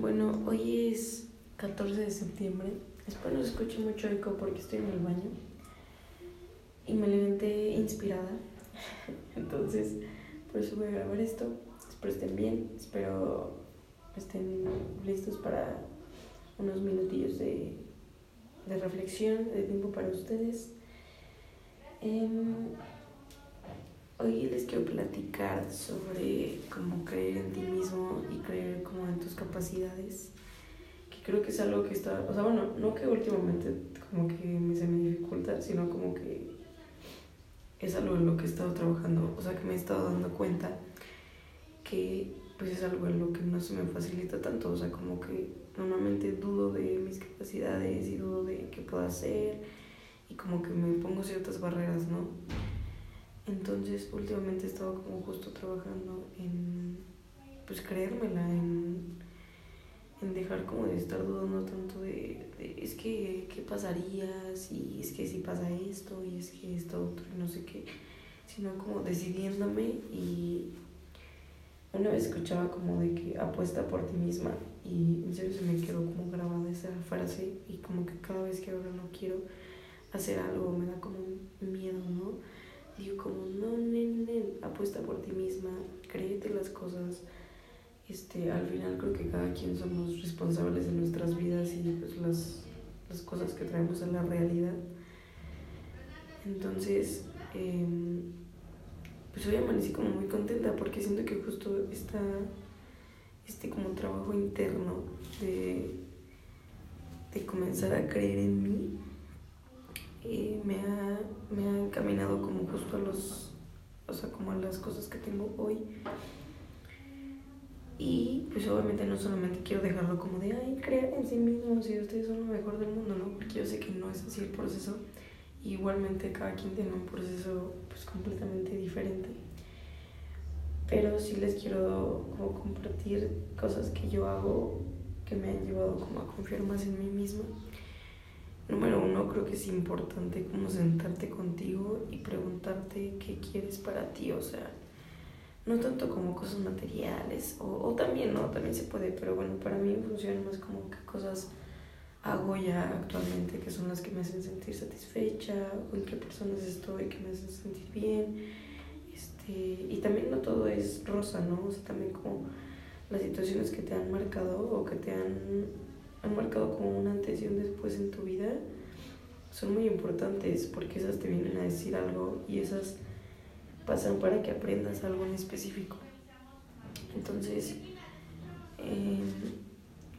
Bueno, hoy es 14 de septiembre. Espero no escuche mucho eco porque estoy en el baño. Y me levanté inspirada. Entonces, por eso voy a grabar esto. Espero estén bien. Espero estén listos para unos minutillos de, de reflexión, de tiempo para ustedes. Em, hoy les quiero platicar sobre cómo creer en ti mismo y creer como en tus capacidades. Que creo que es algo que está, o sea, bueno, no que últimamente como que se me dificulta, sino como que es algo en lo que he estado trabajando, o sea, que me he estado dando cuenta que pues es algo en lo que no se me facilita tanto, o sea, como que normalmente dudo de mis capacidades y dudo de qué puedo hacer y como que me pongo ciertas barreras, ¿no? Entonces, últimamente he estado como justo trabajando en, pues, creérmela, en, en dejar como de estar dudando tanto de, es que, ¿qué pasaría si, es que si pasa esto y es que esto otro y no sé qué, sino como decidiéndome y una vez escuchaba como de que apuesta por ti misma y en serio se me quedó como grabada esa frase y como que cada vez que ahora no quiero hacer algo me da como miedo, ¿no? Digo como, no, nen, apuesta por ti misma, créete las cosas. Este, al final creo que cada quien somos responsables de nuestras vidas y pues las, las cosas que traemos a la realidad. Entonces, eh, pues hoy amanecí como muy contenta porque siento que justo está este como trabajo interno de, de comenzar a creer en mí eh, me, ha, me ha encaminado como justo a los, o sea, como a las cosas que tengo hoy. Y pues obviamente no solamente quiero dejarlo como de, ay, creer en sí mismos y ustedes son lo mejor del mundo, ¿no? Porque yo sé que no es así el proceso. Igualmente cada quien tiene un proceso pues completamente diferente. Pero sí les quiero como compartir cosas que yo hago que me han llevado como a confiar más en mí misma. Número uno, creo que es importante como sentarte contigo y preguntarte qué quieres para ti, o sea, no tanto como cosas materiales, o, o también, ¿no? También se puede, pero bueno, para mí funciona más como qué cosas hago ya actualmente, que son las que me hacen sentir satisfecha, con qué personas estoy, que me hacen sentir bien, este, y también no todo es rosa, ¿no? O sea, también como las situaciones que te han marcado o que te han han marcado como un antes y un después en tu vida son muy importantes porque esas te vienen a decir algo y esas pasan para que aprendas algo en específico. Entonces, eh,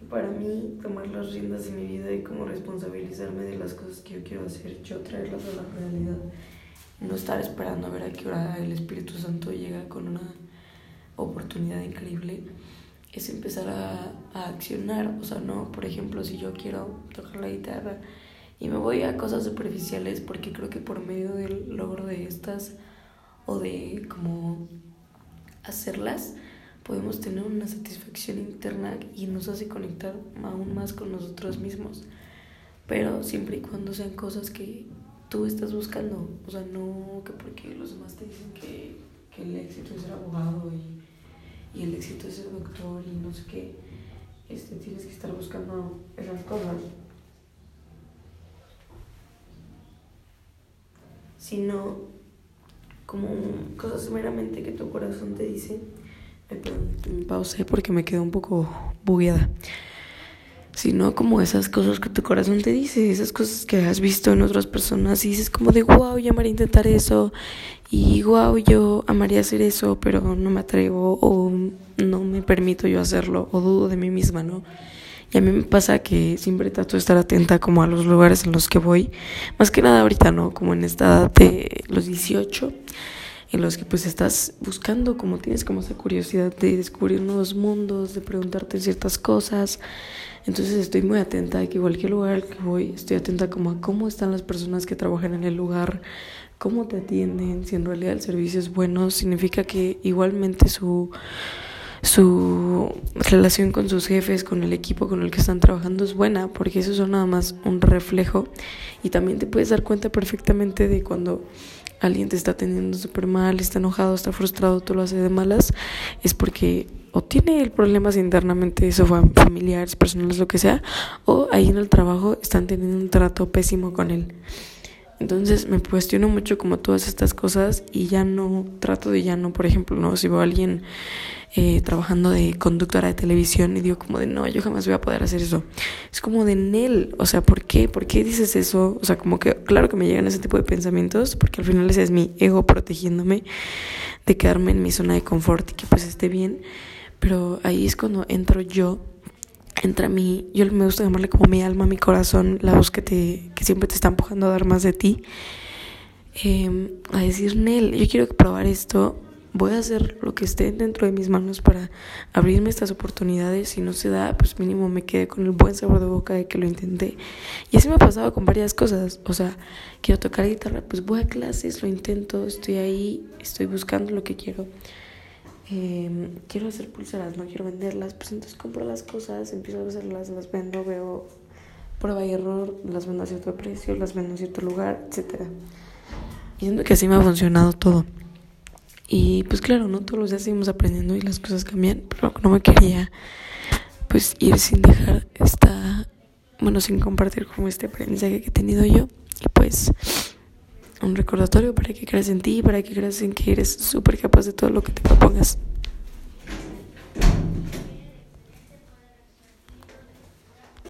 para mí, tomar las riendas de mi vida y como responsabilizarme de las cosas que yo quiero hacer, yo traerlas a la realidad, no estar esperando a ver a qué hora el Espíritu Santo llega con una oportunidad increíble es empezar a, a, accionar. O sea, no, por ejemplo, si yo quiero tocar la guitarra y me voy a cosas superficiales, porque creo que por medio del logro de estas o de como hacerlas, podemos tener una satisfacción interna y nos hace conectar aún más con nosotros mismos. Pero siempre y cuando sean cosas que tú estás buscando. O sea, no que porque los demás te dicen que, que el éxito es ser abogado y y el éxito es ser doctor y no sé qué, este, tienes que estar buscando esas cosas. Sino como cosas meramente que tu corazón te dice. Me pausé porque me quedé un poco bugueada. Sino como esas cosas que tu corazón te dice, esas cosas que has visto en otras personas y dices como de wow, yo amaría intentar eso y wow, yo amaría hacer eso, pero no me atrevo o no me permito yo hacerlo o dudo de mí misma, ¿no? Y a mí me pasa que siempre trato de estar atenta como a los lugares en los que voy, más que nada ahorita, ¿no? Como en esta edad de los 18, en los que pues estás buscando, como tienes como esa curiosidad de descubrir nuevos mundos, de preguntarte ciertas cosas. Entonces estoy muy atenta a que cualquier lugar al que voy, estoy atenta como a cómo están las personas que trabajan en el lugar, cómo te atienden, si en realidad el servicio es bueno, significa que igualmente su su relación con sus jefes, con el equipo con el que están trabajando es buena, porque eso es nada más un reflejo y también te puedes dar cuenta perfectamente de cuando alguien te está atendiendo súper mal, está enojado, está frustrado, tú lo haces de malas, es porque o tiene problemas internamente, eso familiares, personales, lo que sea, o ahí en el trabajo están teniendo un trato pésimo con él. Entonces me cuestiono mucho como todas estas cosas y ya no trato de ya no, por ejemplo, no si veo a alguien eh, trabajando de conductora de televisión y digo como de no, yo jamás voy a poder hacer eso. Es como de Nel, o sea, ¿por qué? ¿Por qué dices eso? O sea, como que claro que me llegan ese tipo de pensamientos porque al final ese es mi ego protegiéndome de quedarme en mi zona de confort y que pues esté bien, pero ahí es cuando entro yo entra mi, yo me gusta llamarle como mi alma, mi corazón, la voz que siempre te está empujando a dar más de ti, eh, a decir, Nel, yo quiero probar esto, voy a hacer lo que esté dentro de mis manos para abrirme estas oportunidades. Si no se da, pues mínimo me quedé con el buen sabor de boca de que lo intenté. Y así me ha pasado con varias cosas. O sea, quiero tocar guitarra, pues voy a clases, lo intento, estoy ahí, estoy buscando lo que quiero. Eh, quiero hacer pulseras, no quiero venderlas, pues entonces compro las cosas, empiezo a hacerlas, las vendo, veo prueba y error, las vendo a cierto precio, las vendo en cierto lugar, etc. Y siento que así me ha funcionado todo. Y pues claro, ¿no? Todos los días seguimos aprendiendo y las cosas cambian, pero no me quería pues ir sin dejar esta, bueno, sin compartir como este aprendizaje que he tenido yo. Un recordatorio para que creas en ti, para que creas en que eres súper capaz de todo lo que te propongas.